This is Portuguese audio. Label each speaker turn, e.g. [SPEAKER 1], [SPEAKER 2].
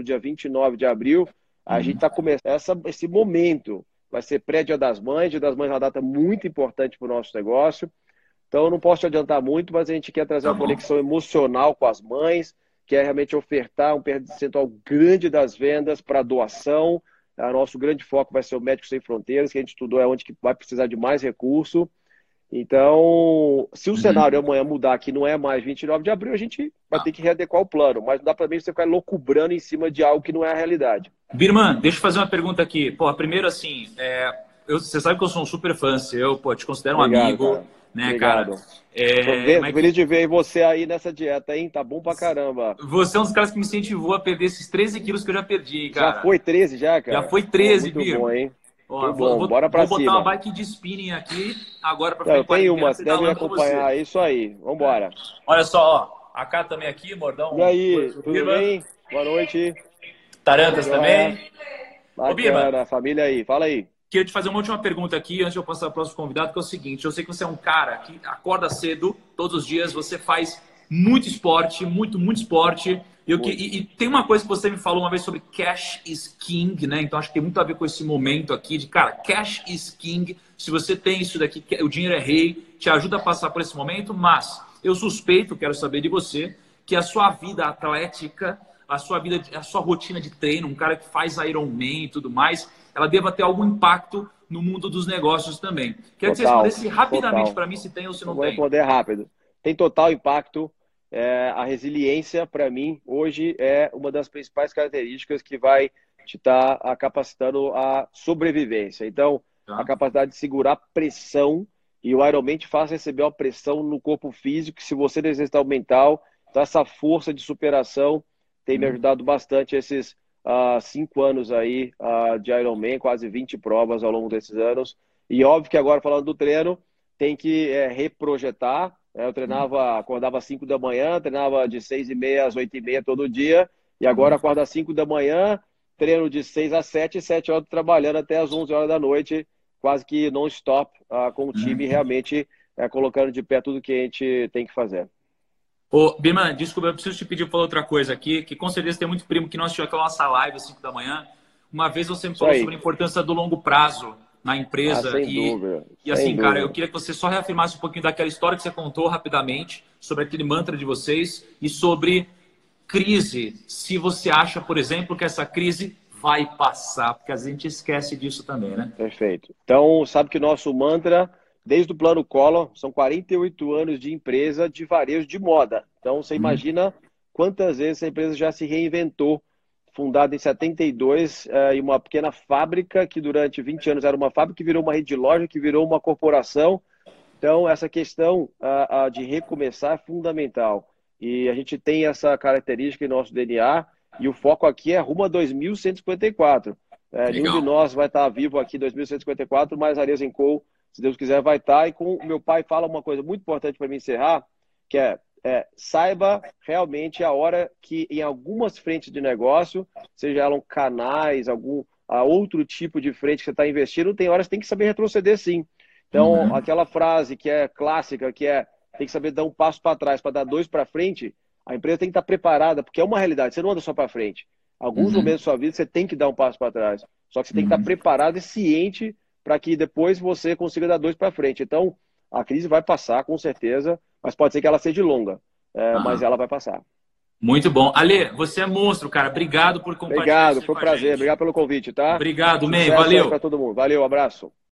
[SPEAKER 1] no dia 29 de abril. A uhum. gente está começando esse momento. Vai ser pré-dia das mães. Dia das mães é uma data muito importante para o nosso negócio. Então, eu não posso te adiantar muito, mas a gente quer trazer tá uma conexão emocional com as mães, quer realmente ofertar um percentual grande das vendas para doação. O nosso grande foco vai ser o Médicos Sem Fronteiras, que a gente estudou é onde que vai precisar de mais recurso. Então, se o uhum. cenário amanhã mudar, que não é mais 29 de abril, a gente vai ah. ter que readequar o plano. Mas não dá para mim você ficar loucubrando em cima de algo que não é a realidade.
[SPEAKER 2] Birman, deixa eu fazer uma pergunta aqui. Pô, primeiro assim, é, eu, você sabe que eu sou um super fã eu pô, te considero um Obrigado, amigo. Cara. Né, Obrigado. cara?
[SPEAKER 1] É, mas... feliz de ver você aí nessa dieta, hein? Tá bom pra caramba.
[SPEAKER 2] Você é um dos caras que me incentivou a perder esses 13 quilos que eu já perdi, cara.
[SPEAKER 1] Já foi 13 já, cara?
[SPEAKER 2] Já foi 13,
[SPEAKER 1] Pô, Muito bom, hein?
[SPEAKER 2] Ó, vou, bom, bora pra vou cima. botar uma bike de spinning aqui agora para
[SPEAKER 1] frente. Tem uma, você deve acompanhar. É isso aí. Vambora.
[SPEAKER 2] Olha só, ó. A Cá também aqui, Mordão.
[SPEAKER 1] E aí, tudo bem? Boa noite.
[SPEAKER 2] Tarantas também.
[SPEAKER 1] Bacana, Ô, família aí. Fala aí.
[SPEAKER 2] Queria te fazer uma última pergunta aqui, antes de eu passar para o próximo convidado, que é o seguinte: eu sei que você é um cara que acorda cedo, todos os dias, você faz muito esporte, muito, muito esporte. Eu, e, e, tem uma coisa que você me falou uma vez sobre cash is king, né? Então acho que tem muito a ver com esse momento aqui de, cara, cash is king. Se você tem isso daqui, o dinheiro é rei, te ajuda a passar por esse momento, mas eu suspeito, quero saber de você, que a sua vida atlética, a sua vida, a sua rotina de treino, um cara que faz Ironman e tudo mais, ela deva ter algum impacto no mundo dos negócios também. Quero que você respondesse rapidamente para mim se tem ou se não tem.
[SPEAKER 1] Vou responder rápido. Tem total impacto. É, a resiliência, para mim, hoje é uma das principais características que vai te estar tá capacitando a sobrevivência. Então, tá. a capacidade de segurar pressão e o Ironman te faz receber uma pressão no corpo físico. Se você deseja o mental, então essa força de superação tem me uhum. ajudado bastante esses uh, cinco anos aí uh, de Ironman, quase 20 provas ao longo desses anos. E óbvio que agora, falando do treino, tem que é, reprojetar. Né? Eu treinava, acordava às 5 da manhã, treinava de 6 e meia às 8 e meia todo dia. E agora acordo às 5 da manhã, treino de 6 às 7 e 7 horas trabalhando até às 11 horas da noite, quase que non-stop, uh, com o time uhum. realmente uh, colocando de pé tudo que a gente tem que fazer.
[SPEAKER 2] Ô, Birman, desculpa, eu preciso te pedir para outra coisa aqui, que com certeza tem muito primo que não assistiu aquela nossa live às 5 da manhã. Uma vez você me falou sobre a importância do longo prazo na empresa.
[SPEAKER 1] Ah, e, dúvida.
[SPEAKER 2] e assim, cara, eu queria que você só reafirmasse um pouquinho daquela história que você contou rapidamente, sobre aquele mantra de vocês e sobre crise. Se você acha, por exemplo, que essa crise vai passar, porque a gente esquece disso também, né?
[SPEAKER 1] Perfeito. Então, sabe que o nosso mantra desde o plano Collor, são 48 anos de empresa de varejo de moda. Então, você uhum. imagina quantas vezes essa empresa já se reinventou. Fundada em 72, eh, em uma pequena fábrica que durante 20 anos era uma fábrica, que virou uma rede de loja, que virou uma corporação. Então, essa questão uh, de recomeçar é fundamental. E a gente tem essa característica em nosso DNA, e o foco aqui é rumo a 2154. É, nenhum de nós vai estar vivo aqui em 2154, mas a Resenco se Deus quiser, vai estar. E com o meu pai fala uma coisa muito importante para me encerrar, que é, é, saiba realmente a hora que em algumas frentes de negócio, seja elas canais, algum a outro tipo de frente que você está investindo, tem horas que tem que saber retroceder sim. Então, uhum. aquela frase que é clássica, que é tem que saber dar um passo para trás para dar dois para frente, a empresa tem que estar preparada, porque é uma realidade, você não anda só para frente. Alguns uhum. momentos da sua vida você tem que dar um passo para trás. Só que você tem que estar uhum. preparado e ciente para que depois você consiga dar dois para frente. Então, a crise vai passar, com certeza, mas pode ser que ela seja longa, é, mas ela vai passar.
[SPEAKER 2] Muito bom. Ale, você é monstro, cara. Obrigado por compartilhar.
[SPEAKER 1] Obrigado, foi um prazer. Obrigado pelo convite, tá?
[SPEAKER 2] Obrigado, Man. Valeu.
[SPEAKER 1] para todo mundo. Valeu, abraço.